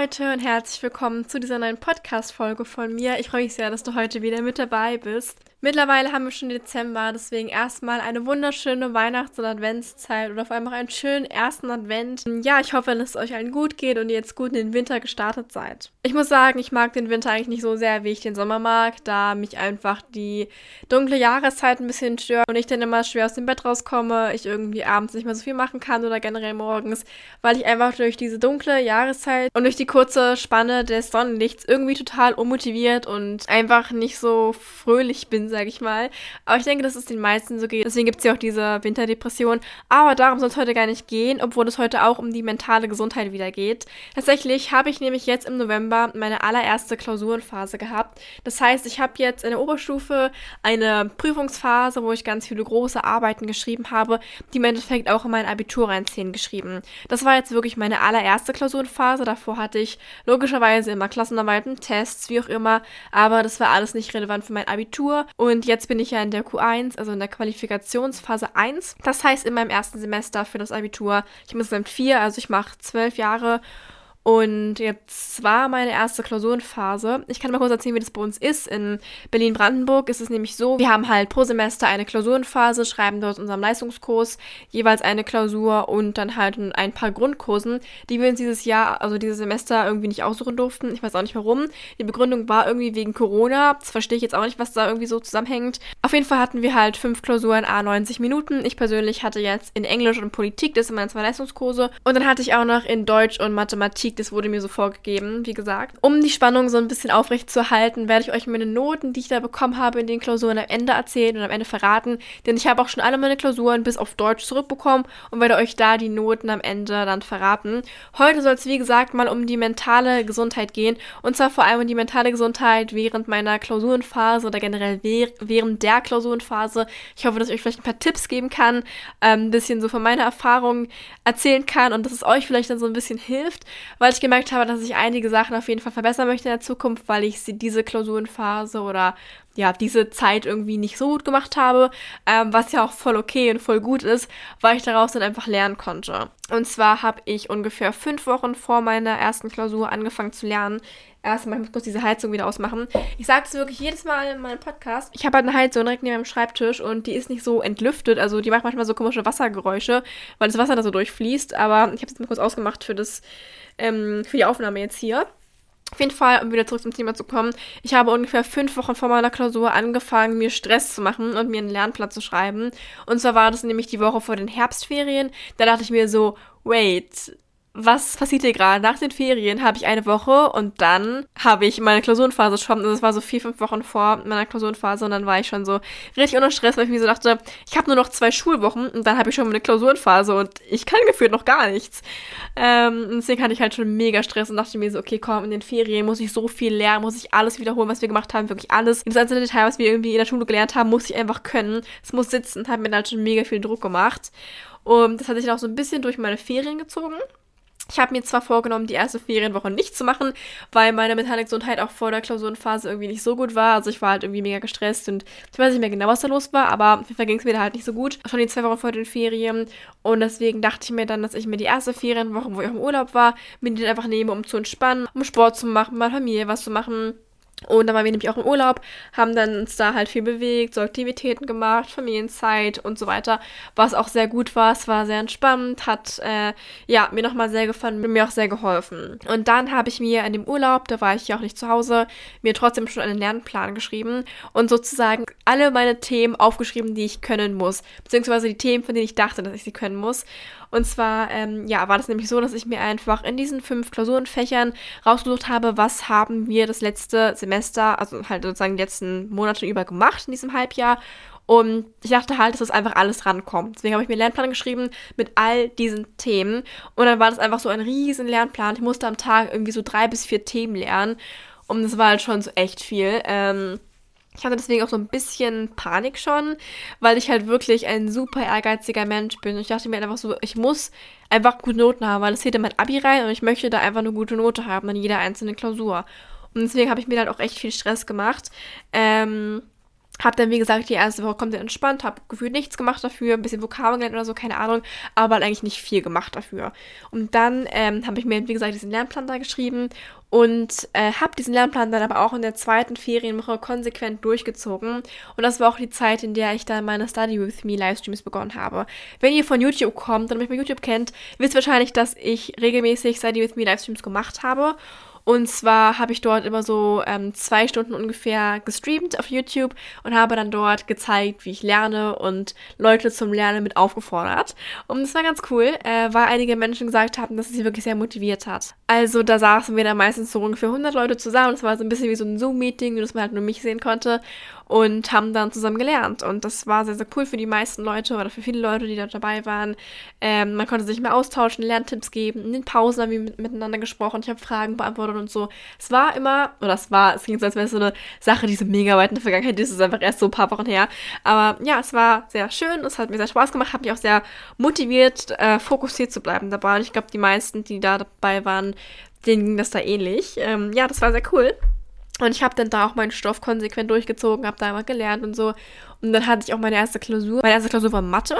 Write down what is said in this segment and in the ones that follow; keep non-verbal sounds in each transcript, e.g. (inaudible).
Leute und herzlich willkommen zu dieser neuen Podcast-Folge von mir. Ich freue mich sehr, dass du heute wieder mit dabei bist. Mittlerweile haben wir schon Dezember, deswegen erstmal eine wunderschöne Weihnachts- und Adventszeit oder vor allem auch einen schönen ersten Advent. Ja, ich hoffe, dass es euch allen gut geht und ihr jetzt gut in den Winter gestartet seid. Ich muss sagen, ich mag den Winter eigentlich nicht so sehr, wie ich den Sommer mag, da mich einfach die dunkle Jahreszeit ein bisschen stört und ich dann immer schwer aus dem Bett rauskomme, ich irgendwie abends nicht mehr so viel machen kann oder generell morgens, weil ich einfach durch diese dunkle Jahreszeit und durch die kurze Spanne des Sonnenlichts irgendwie total unmotiviert und einfach nicht so fröhlich bin sage ich mal. Aber ich denke, dass es den meisten so geht. Deswegen gibt es ja auch diese Winterdepression. Aber darum soll es heute gar nicht gehen, obwohl es heute auch um die mentale Gesundheit wieder geht. Tatsächlich habe ich nämlich jetzt im November meine allererste Klausurenphase gehabt. Das heißt, ich habe jetzt in der Oberstufe eine Prüfungsphase, wo ich ganz viele große Arbeiten geschrieben habe, die im Endeffekt auch in mein Abitur reinziehen geschrieben. Das war jetzt wirklich meine allererste Klausurenphase. Davor hatte ich logischerweise immer Klassenarbeiten, Tests, wie auch immer, aber das war alles nicht relevant für mein Abitur. Und jetzt bin ich ja in der Q1, also in der Qualifikationsphase 1. Das heißt in meinem ersten Semester für das Abitur. Ich habe insgesamt vier, also ich mache zwölf Jahre und jetzt war meine erste Klausurenphase. Ich kann mal kurz erzählen, wie das bei uns ist. In Berlin-Brandenburg ist es nämlich so, wir haben halt pro Semester eine Klausurenphase, schreiben dort unserem Leistungskurs jeweils eine Klausur und dann halt ein paar Grundkursen, die wir uns dieses Jahr, also dieses Semester irgendwie nicht aussuchen durften. Ich weiß auch nicht warum. Die Begründung war irgendwie wegen Corona. Das verstehe ich jetzt auch nicht, was da irgendwie so zusammenhängt. Auf jeden Fall hatten wir halt fünf Klausuren, a 90 Minuten. Ich persönlich hatte jetzt in Englisch und Politik, das sind meine zwei Leistungskurse. Und dann hatte ich auch noch in Deutsch und Mathematik Musik, das wurde mir so vorgegeben, wie gesagt. Um die Spannung so ein bisschen aufrecht zu halten, werde ich euch meine Noten, die ich da bekommen habe in den Klausuren am Ende erzählen und am Ende verraten, denn ich habe auch schon alle meine Klausuren bis auf Deutsch zurückbekommen und werde euch da die Noten am Ende dann verraten. Heute soll es, wie gesagt, mal um die mentale Gesundheit gehen und zwar vor allem um die mentale Gesundheit während meiner Klausurenphase oder generell während der Klausurenphase. Ich hoffe, dass ich euch vielleicht ein paar Tipps geben kann, ähm, ein bisschen so von meiner Erfahrung erzählen kann und dass es euch vielleicht dann so ein bisschen hilft, weil ich gemerkt habe, dass ich einige Sachen auf jeden Fall verbessern möchte in der Zukunft, weil ich diese Klausurenphase oder ja, diese Zeit irgendwie nicht so gut gemacht habe, ähm, was ja auch voll okay und voll gut ist, weil ich daraus dann einfach lernen konnte. Und zwar habe ich ungefähr fünf Wochen vor meiner ersten Klausur angefangen zu lernen. Erstmal, ich muss kurz diese Heizung wieder ausmachen. Ich sage es wirklich jedes Mal in meinem Podcast. Ich habe halt eine Heizung direkt neben meinem Schreibtisch und die ist nicht so entlüftet. Also die macht manchmal so komische Wassergeräusche, weil das Wasser da so durchfließt. Aber ich habe es mal kurz ausgemacht für das ähm, für die Aufnahme jetzt hier. Auf jeden Fall, um wieder zurück zum Thema zu kommen, ich habe ungefähr fünf Wochen vor meiner Klausur angefangen, mir Stress zu machen und mir einen Lernplan zu schreiben. Und zwar war das nämlich die Woche vor den Herbstferien. Da dachte ich mir so, wait, was passiert hier gerade? Nach den Ferien habe ich eine Woche und dann habe ich meine Klausurenphase schon. Also es war so vier, fünf Wochen vor meiner Klausurenphase und dann war ich schon so richtig unter Stress, weil ich mir so dachte, ich habe nur noch zwei Schulwochen und dann habe ich schon meine Klausurenphase und ich kann gefühlt noch gar nichts. Ähm, deswegen hatte ich halt schon mega Stress und dachte mir so, okay, komm, in den Ferien muss ich so viel lernen, muss ich alles wiederholen, was wir gemacht haben, wirklich alles. Das einzelne Detail, was wir irgendwie in der Schule gelernt haben, muss ich einfach können. Es muss sitzen, hat mir dann halt schon mega viel Druck gemacht. Und das hat sich dann auch so ein bisschen durch meine Ferien gezogen. Ich habe mir zwar vorgenommen, die erste Ferienwoche nicht zu machen, weil meine mentale Gesundheit auch vor der Klausurenphase irgendwie nicht so gut war. Also ich war halt irgendwie mega gestresst und ich weiß nicht mehr genau, was da los war, aber auf jeden Fall ging es mir da halt nicht so gut. Schon die zwei Wochen vor den Ferien. Und deswegen dachte ich mir dann, dass ich mir die erste Ferienwoche, wo ich im Urlaub war, mir die einfach nehme, um zu entspannen, um Sport zu machen, meiner Familie was zu machen. Und dann waren wir nämlich auch im Urlaub, haben dann uns da halt viel bewegt, so Aktivitäten gemacht, Familienzeit und so weiter, was auch sehr gut war. Es war sehr entspannt, hat äh, ja mir nochmal sehr gefallen, mir auch sehr geholfen. Und dann habe ich mir in dem Urlaub, da war ich ja auch nicht zu Hause, mir trotzdem schon einen Lernplan geschrieben und sozusagen alle meine Themen aufgeschrieben, die ich können muss, beziehungsweise die Themen, von denen ich dachte, dass ich sie können muss. Und zwar, ähm, ja, war das nämlich so, dass ich mir einfach in diesen fünf Klausurenfächern rausgesucht habe, was haben wir das letzte Semester, also halt sozusagen die letzten Monate über gemacht in diesem Halbjahr. Und ich dachte halt, dass das einfach alles rankommt. Deswegen habe ich mir einen Lernplan geschrieben mit all diesen Themen. Und dann war das einfach so ein riesen Lernplan. Ich musste am Tag irgendwie so drei bis vier Themen lernen. Und das war halt schon so echt viel. Ähm, ich hatte deswegen auch so ein bisschen Panik schon, weil ich halt wirklich ein super ehrgeiziger Mensch bin. Und ich dachte mir einfach so, ich muss einfach gute Noten haben, weil es geht in mein Abi rein und ich möchte da einfach eine gute Note haben in jeder einzelnen Klausur. Und deswegen habe ich mir halt auch echt viel Stress gemacht. Ähm, hab dann, wie gesagt, die erste Woche komplett entspannt, hab gefühlt nichts gemacht dafür, ein bisschen Vokabeln gelernt oder so, keine Ahnung, aber halt eigentlich nicht viel gemacht dafür. Und dann ähm, habe ich mir, wie gesagt, diesen Lernplan da geschrieben und äh, habe diesen Lernplan dann aber auch in der zweiten Ferienwoche konsequent durchgezogen. Und das war auch die Zeit, in der ich dann meine Study With Me Livestreams begonnen habe. Wenn ihr von YouTube kommt und mich bei YouTube kennt, wisst wahrscheinlich, dass ich regelmäßig Study With Me Livestreams gemacht habe. Und zwar habe ich dort immer so ähm, zwei Stunden ungefähr gestreamt auf YouTube und habe dann dort gezeigt, wie ich lerne und Leute zum Lernen mit aufgefordert. Und das war ganz cool, äh, weil einige Menschen gesagt haben, dass es sie wirklich sehr motiviert hat. Also da saßen wir dann meistens so ungefähr 100 Leute zusammen. Das war so ein bisschen wie so ein Zoom-Meeting, nur dass man halt nur mich sehen konnte und haben dann zusammen gelernt. Und das war sehr, sehr cool für die meisten Leute oder für viele Leute, die dort dabei waren. Ähm, man konnte sich mehr austauschen, Lerntipps geben. In den Pausen haben wir mit, miteinander gesprochen. Ich habe Fragen beantwortet und so. Es war immer, oder es war, es ging so, als wäre es so eine Sache, die so mega weit in der Vergangenheit ist. Es ist einfach erst so ein paar Wochen her. Aber ja, es war sehr schön. Es hat mir sehr Spaß gemacht. Hat mich auch sehr motiviert, äh, fokussiert zu bleiben dabei. Und ich glaube, die meisten, die da dabei waren, denen ging das da ähnlich. Ähm, ja, das war sehr cool. Und ich habe dann da auch meinen Stoff konsequent durchgezogen, habe da immer gelernt und so. Und dann hatte ich auch meine erste Klausur. Meine erste Klausur war Mathe.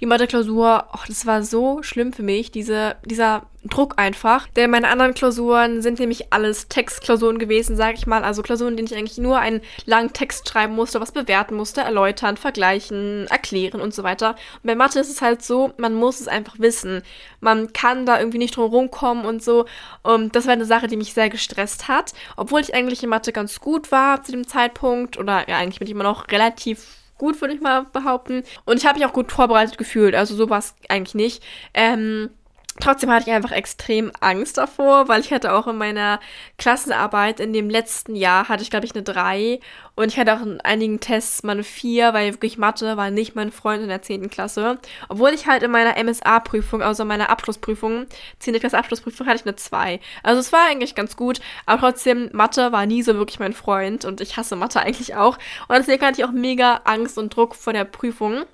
Die Mathe-Klausur, oh, das war so schlimm für mich, diese, dieser Druck einfach. Denn meine anderen Klausuren sind nämlich alles Textklausuren gewesen, sage ich mal. Also Klausuren, in denen ich eigentlich nur einen langen Text schreiben musste, was bewerten musste, erläutern, vergleichen, erklären und so weiter. Und bei Mathe ist es halt so, man muss es einfach wissen. Man kann da irgendwie nicht drum rumkommen und so. Und das war eine Sache, die mich sehr gestresst hat. Obwohl ich eigentlich in Mathe ganz gut war zu dem Zeitpunkt. Oder ja, eigentlich bin ich immer noch relativ gut, würde ich mal behaupten. Und ich habe mich auch gut vorbereitet gefühlt. Also so war eigentlich nicht. Ähm, Trotzdem hatte ich einfach extrem Angst davor, weil ich hatte auch in meiner Klassenarbeit in dem letzten Jahr hatte ich, glaube ich, eine 3 und ich hatte auch in einigen Tests mal eine 4, weil wirklich Mathe war nicht mein Freund in der 10. Klasse. Obwohl ich halt in meiner MSA-Prüfung, also meiner Abschlussprüfung, 10. Klasse Abschlussprüfung, hatte ich eine 2. Also es war eigentlich ganz gut, aber trotzdem, Mathe war nie so wirklich mein Freund und ich hasse Mathe eigentlich auch. Und deswegen hatte ich auch mega Angst und Druck vor der Prüfung.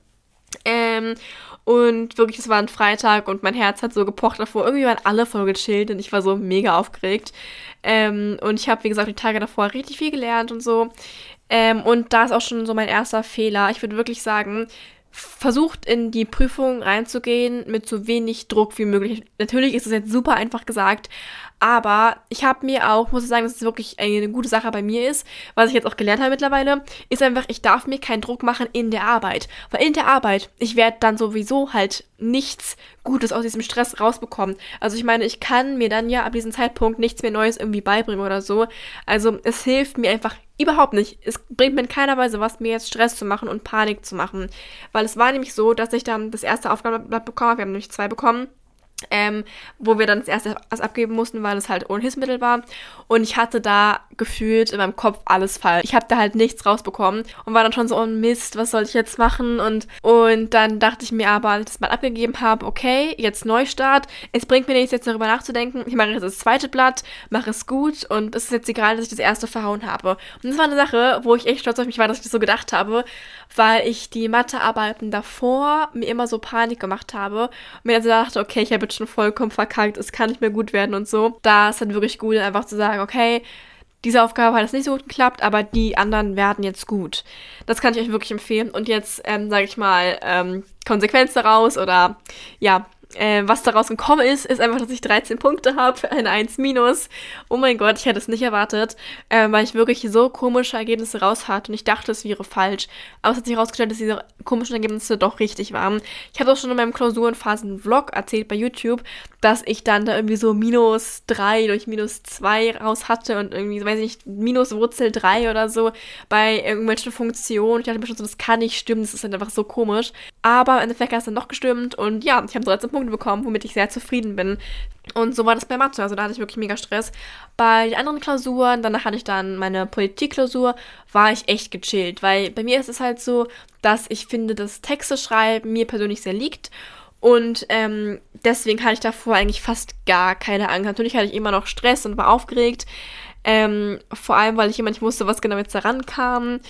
Ähm, und wirklich, es war ein Freitag und mein Herz hat so gepocht davor. Irgendwie waren alle voll gechillt und ich war so mega aufgeregt. Ähm, und ich habe, wie gesagt, die Tage davor richtig viel gelernt und so. Ähm, und da ist auch schon so mein erster Fehler. Ich würde wirklich sagen, versucht in die Prüfung reinzugehen mit so wenig Druck wie möglich. Natürlich ist es jetzt super einfach gesagt, aber ich habe mir auch, muss ich sagen, dass es wirklich eine gute Sache bei mir ist, was ich jetzt auch gelernt habe mittlerweile, ist einfach, ich darf mir keinen Druck machen in der Arbeit. Weil in der Arbeit, ich werde dann sowieso halt nichts Gutes aus diesem Stress rausbekommen. Also ich meine, ich kann mir dann ja ab diesem Zeitpunkt nichts mehr Neues irgendwie beibringen oder so. Also es hilft mir einfach überhaupt nicht. Es bringt mir in keiner Weise was, mir jetzt Stress zu machen und Panik zu machen. Weil es war nämlich so, dass ich dann das erste Aufgabenblatt bekommen habe. Wir haben nämlich zwei bekommen ähm, wo wir dann das erste was abgeben mussten, weil es halt ohne Hilfsmittel war. Und ich hatte da gefühlt in meinem Kopf alles falsch. Ich habe da halt nichts rausbekommen und war dann schon so, oh Mist, was soll ich jetzt machen? Und, und dann dachte ich mir aber, als ich das mal abgegeben habe, okay, jetzt Neustart. Es bringt mir nichts, jetzt darüber nachzudenken. Ich mache jetzt das zweite Blatt, mache es gut und es ist jetzt egal, dass ich das erste verhauen habe. Und das war eine Sache, wo ich echt stolz auf mich war, dass ich das so gedacht habe, weil ich die Mathearbeiten davor mir immer so Panik gemacht habe und mir dann so dachte, okay, ich habe schon vollkommen verkackt, es kann nicht mehr gut werden und so. Da ist dann wirklich gut, einfach zu sagen, okay, diese Aufgabe hat jetzt nicht so gut geklappt, aber die anderen werden jetzt gut. Das kann ich euch wirklich empfehlen. Und jetzt, ähm, sage ich mal, ähm, Konsequenz daraus oder ja, äh, was daraus gekommen ist, ist einfach, dass ich 13 Punkte habe, eine 1 minus. Oh mein Gott, ich hätte es nicht erwartet, äh, weil ich wirklich so komische Ergebnisse raus hatte und ich dachte, es wäre falsch. Aber es hat sich herausgestellt, dass diese komischen Ergebnisse doch richtig waren. Ich habe auch schon in meinem Klausurenphasen-Vlog erzählt bei YouTube, dass ich dann da irgendwie so minus 3 durch minus 2 raus hatte und irgendwie, weiß ich nicht, minus Wurzel 3 oder so bei irgendwelchen Funktionen. Ich dachte mir schon so, das kann nicht stimmen, das ist halt einfach so komisch. Aber im Endeffekt hat es dann doch gestimmt und ja, ich habe 13 Punkte bekommen, womit ich sehr zufrieden bin. Und so war das bei Mathe, also da hatte ich wirklich mega Stress. Bei den anderen Klausuren, danach hatte ich dann meine Politikklausur, war ich echt gechillt, weil bei mir ist es halt so, dass ich finde, dass Texte schreiben mir persönlich sehr liegt. Und ähm, deswegen hatte ich davor eigentlich fast gar keine Angst. Natürlich hatte ich immer noch Stress und war aufgeregt. Ähm, vor allem, weil ich immer nicht wusste, was genau jetzt daran kam.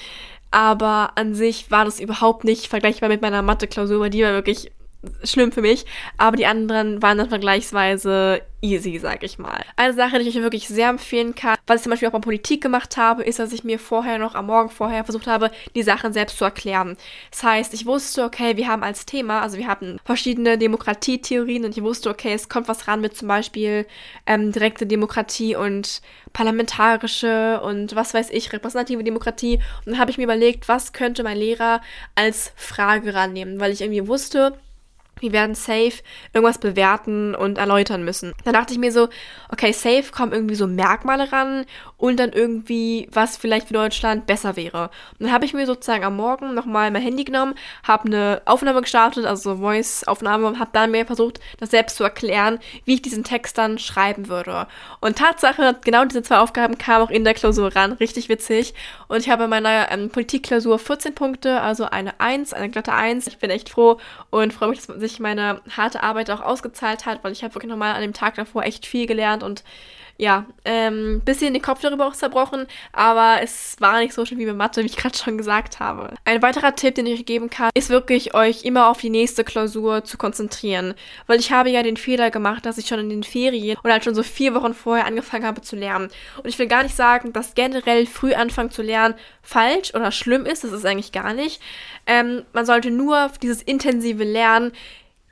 Aber an sich war das überhaupt nicht vergleichbar mit meiner Mathe-Klausur, weil die war wirklich schlimm für mich, aber die anderen waren dann vergleichsweise easy, sag ich mal. Eine Sache, die ich euch wirklich sehr empfehlen kann, was ich zum Beispiel auch bei Politik gemacht habe, ist, dass ich mir vorher noch am Morgen vorher versucht habe, die Sachen selbst zu erklären. Das heißt, ich wusste, okay, wir haben als Thema, also wir hatten verschiedene Demokratietheorien und ich wusste, okay, es kommt was ran mit zum Beispiel ähm, direkte Demokratie und parlamentarische und was weiß ich, repräsentative Demokratie. Und dann habe ich mir überlegt, was könnte mein Lehrer als Frage rannehmen, weil ich irgendwie wusste, wir werden safe irgendwas bewerten und erläutern müssen. Dann dachte ich mir so, okay, safe kommen irgendwie so Merkmale ran und dann irgendwie, was vielleicht für Deutschland besser wäre. Und dann habe ich mir sozusagen am Morgen nochmal mein Handy genommen, habe eine Aufnahme gestartet, also Voice-Aufnahme, und habe dann mir versucht, das selbst zu erklären, wie ich diesen Text dann schreiben würde. Und Tatsache, genau diese zwei Aufgaben kamen auch in der Klausur ran, richtig witzig. Und ich habe in meiner ähm, Politikklausur 14 Punkte, also eine 1, eine glatte 1. Ich bin echt froh und freue mich, dass sich meine harte Arbeit auch ausgezahlt hat, weil ich habe wirklich nochmal an dem Tag davor echt viel gelernt und ja, ähm, bisschen den Kopf darüber auch zerbrochen, aber es war nicht so schlimm wie bei Mathe, wie ich gerade schon gesagt habe. Ein weiterer Tipp, den ich euch geben kann, ist wirklich euch immer auf die nächste Klausur zu konzentrieren, weil ich habe ja den Fehler gemacht, dass ich schon in den Ferien oder halt schon so vier Wochen vorher angefangen habe zu lernen. Und ich will gar nicht sagen, dass generell früh anfangen zu lernen falsch oder schlimm ist, das ist eigentlich gar nicht. Ähm, man sollte nur dieses intensive Lernen,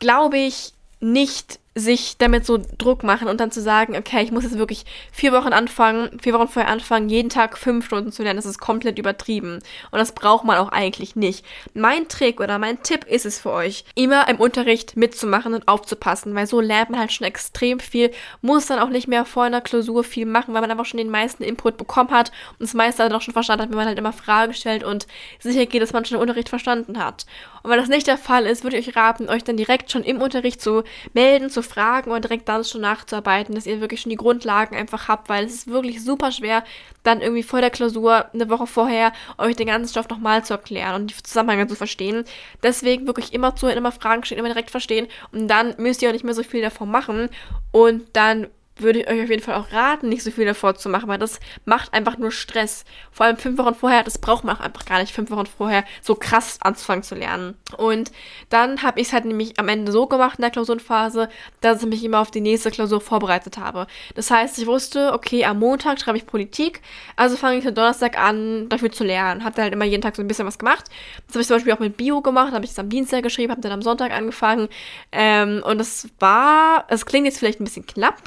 glaube ich, nicht sich damit so Druck machen und dann zu sagen, okay, ich muss jetzt wirklich vier Wochen anfangen, vier Wochen vorher anfangen, jeden Tag fünf Stunden zu lernen, das ist komplett übertrieben. Und das braucht man auch eigentlich nicht. Mein Trick oder mein Tipp ist es für euch, immer im Unterricht mitzumachen und aufzupassen, weil so lernt man halt schon extrem viel, muss dann auch nicht mehr vor einer Klausur viel machen, weil man einfach schon den meisten Input bekommen hat und das meiste dann auch schon verstanden hat, wenn man halt immer Fragen stellt und sicher geht, dass man schon den Unterricht verstanden hat. Und wenn das nicht der Fall ist, würde ich euch raten, euch dann direkt schon im Unterricht zu melden, zu fragen und direkt dann schon nachzuarbeiten, dass ihr wirklich schon die Grundlagen einfach habt, weil es ist wirklich super schwer, dann irgendwie vor der Klausur eine Woche vorher euch den ganzen Stoff nochmal zu erklären und die Zusammenhänge zu verstehen. Deswegen wirklich immer zuhören, immer Fragen stellen, immer direkt verstehen und dann müsst ihr auch nicht mehr so viel davon machen und dann würde ich euch auf jeden Fall auch raten, nicht so viel davor zu machen, weil das macht einfach nur Stress. Vor allem fünf Wochen vorher, das braucht man auch einfach gar nicht, fünf Wochen vorher so krass anzufangen zu lernen. Und dann habe ich es halt nämlich am Ende so gemacht in der Klausurenphase, dass ich mich immer auf die nächste Klausur vorbereitet habe. Das heißt, ich wusste, okay, am Montag schreibe ich Politik, also fange ich am Donnerstag an, dafür zu lernen. Habe dann halt immer jeden Tag so ein bisschen was gemacht. Das habe ich zum Beispiel auch mit Bio gemacht, habe ich das am Dienstag geschrieben, habe dann am Sonntag angefangen. Ähm, und es war, es klingt jetzt vielleicht ein bisschen knapp,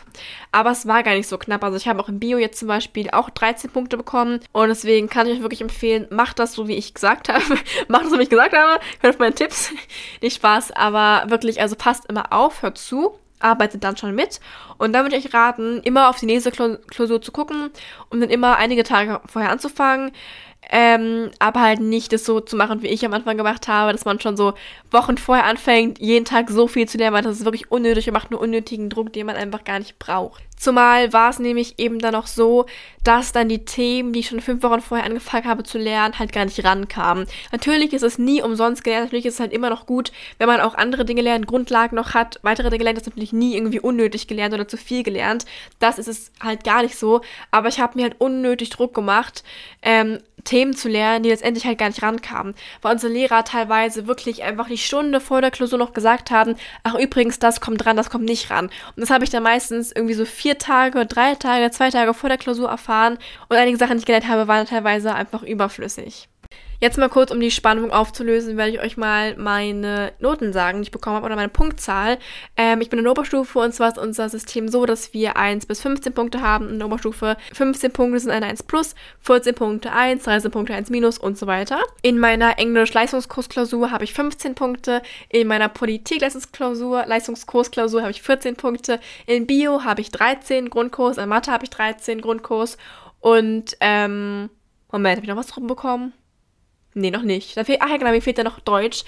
aber es war gar nicht so knapp. Also ich habe auch im Bio jetzt zum Beispiel auch 13 Punkte bekommen. Und deswegen kann ich euch wirklich empfehlen, macht das so, wie ich gesagt habe. (laughs) macht das, so wie ich gesagt habe. Hört auf meine Tipps. (laughs) nicht Spaß, aber wirklich, also passt immer auf, hört zu arbeitet dann schon mit. Und dann würde ich euch raten, immer auf die nächste Klausur zu gucken und dann immer einige Tage vorher anzufangen. Ähm, aber halt nicht das so zu machen, wie ich am Anfang gemacht habe, dass man schon so Wochen vorher anfängt, jeden Tag so viel zu lernen, weil das ist wirklich unnötig und macht nur unnötigen Druck, den man einfach gar nicht braucht. Zumal war es nämlich eben dann auch so, dass dann die Themen, die ich schon fünf Wochen vorher angefangen habe zu lernen, halt gar nicht rankamen. Natürlich ist es nie umsonst gelernt, natürlich ist es halt immer noch gut, wenn man auch andere Dinge lernt, Grundlagen noch hat, weitere Dinge lernt, ist natürlich nie irgendwie unnötig gelernt oder zu viel gelernt. Das ist es halt gar nicht so, aber ich habe mir halt unnötig Druck gemacht, ähm, Themen zu lernen, die letztendlich halt gar nicht rankamen. Weil unsere Lehrer teilweise wirklich einfach die Stunde vor der Klausur noch gesagt haben, ach übrigens, das kommt ran, das kommt nicht ran. Und das habe ich dann meistens irgendwie so vier Tage, drei Tage, zwei Tage vor der Klausur erfahren und einige Sachen, die ich gelernt habe, waren teilweise einfach überflüssig. Jetzt mal kurz, um die Spannung aufzulösen, werde ich euch mal meine Noten sagen, die ich bekommen habe, oder meine Punktzahl. Ähm, ich bin in der Oberstufe und zwar ist unser System so, dass wir 1 bis 15 Punkte haben. In der Oberstufe 15 Punkte sind eine 1 plus, 14 Punkte 1, 13 Punkte 1 minus und so weiter. In meiner Englisch-Leistungskursklausur habe ich 15 Punkte. In meiner Politik-Leistungsklausur, Leistungskursklausur habe ich 14 Punkte. In Bio habe ich 13 Grundkurs, in Mathe habe ich 13 Grundkurs und ähm, Moment, habe ich noch was drum bekommen? Nee, noch nicht. Da fehlt, ach ja, genau, mir fehlt ja noch Deutsch.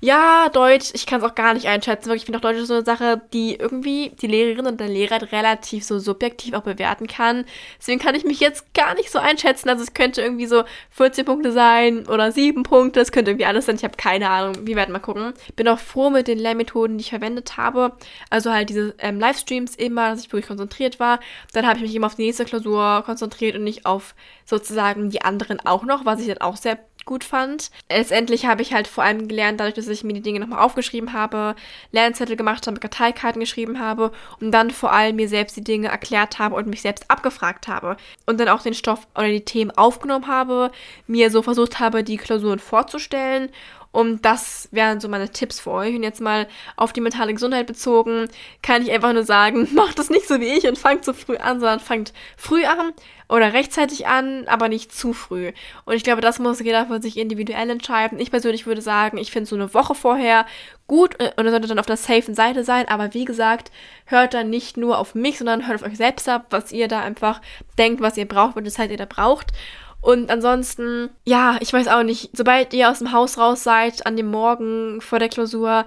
Ja, Deutsch, ich kann es auch gar nicht einschätzen. Wirklich, ich finde auch Deutsch ist so eine Sache, die irgendwie die Lehrerin und der Lehrer relativ so subjektiv auch bewerten kann. Deswegen kann ich mich jetzt gar nicht so einschätzen. Also es könnte irgendwie so 14 Punkte sein oder 7 Punkte. Es könnte irgendwie alles sein. Ich habe keine Ahnung. Wir werden mal gucken. Bin auch froh mit den Lehrmethoden, die ich verwendet habe. Also halt diese ähm, Livestreams immer, dass ich wirklich konzentriert war. Dann habe ich mich immer auf die nächste Klausur konzentriert und nicht auf sozusagen die anderen auch noch, was ich dann auch sehr gut fand. Letztendlich habe ich halt vor allem gelernt, dadurch, dass ich mir die Dinge nochmal aufgeschrieben habe, Lernzettel gemacht habe, Karteikarten geschrieben habe und dann vor allem mir selbst die Dinge erklärt habe und mich selbst abgefragt habe. Und dann auch den Stoff oder die Themen aufgenommen habe, mir so versucht habe, die Klausuren vorzustellen und das wären so meine Tipps für euch. Und jetzt mal auf die mentale Gesundheit bezogen, kann ich einfach nur sagen, (laughs) macht das nicht so wie ich und fangt so früh an, sondern fangt früh an oder rechtzeitig an, aber nicht zu früh. Und ich glaube, das muss jeder für sich individuell entscheiden. Ich persönlich würde sagen, ich finde so eine Woche vorher gut und ihr solltet dann auf der safen Seite sein. Aber wie gesagt, hört dann nicht nur auf mich, sondern hört auf euch selbst ab, was ihr da einfach denkt, was ihr braucht, welche Zeit ihr da braucht. Und ansonsten, ja, ich weiß auch nicht, sobald ihr aus dem Haus raus seid, an dem Morgen vor der Klausur,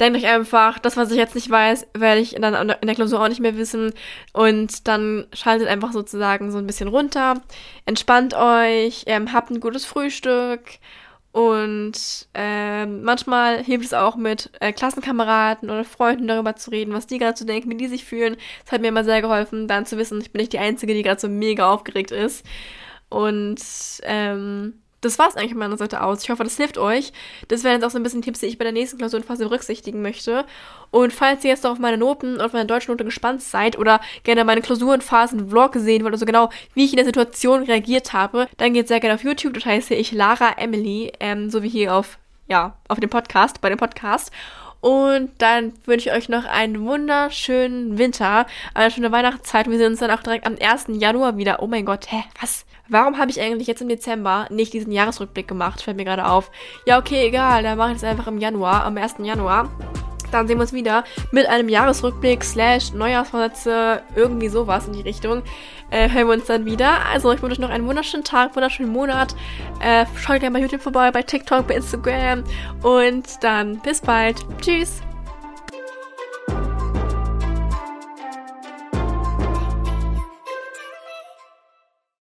denkt euch einfach, das, was ich jetzt nicht weiß, werde ich dann in der Klausur auch nicht mehr wissen. Und dann schaltet einfach sozusagen so ein bisschen runter, entspannt euch, ähm, habt ein gutes Frühstück. Und ähm, manchmal hilft es auch mit äh, Klassenkameraden oder Freunden darüber zu reden, was die gerade so denken, wie die sich fühlen. Das hat mir immer sehr geholfen, dann zu wissen, ich bin nicht die Einzige, die gerade so mega aufgeregt ist. Und ähm, das war's eigentlich von meiner Seite aus. Ich hoffe, das hilft euch. Das wären jetzt auch so ein bisschen Tipps, die ich bei der nächsten Klausurenphase berücksichtigen möchte. Und falls ihr jetzt noch auf meine Noten und auf meine deutschen Note gespannt seid oder gerne meine Klausurenphasen-Vlog sehen wollt, also genau, wie ich in der Situation reagiert habe, dann geht sehr gerne auf YouTube. Dort heiße ich Lara Emily, ähm, so wie hier auf, ja, auf dem Podcast, bei dem Podcast. Und dann wünsche ich euch noch einen wunderschönen Winter, eine schöne Weihnachtszeit. Wir sehen uns dann auch direkt am 1. Januar wieder. Oh mein Gott, hä, was? Warum habe ich eigentlich jetzt im Dezember nicht diesen Jahresrückblick gemacht? Fällt mir gerade auf. Ja, okay, egal. Dann mache ich es einfach im Januar, am 1. Januar. Dann sehen wir uns wieder mit einem Jahresrückblick slash Neujahrsvorsätze, irgendwie sowas in die Richtung. Äh, hören wir uns dann wieder. Also ich wünsche euch noch einen wunderschönen Tag, wunderschönen Monat. Äh, schaut gerne bei YouTube vorbei, bei TikTok, bei Instagram. Und dann bis bald. Tschüss.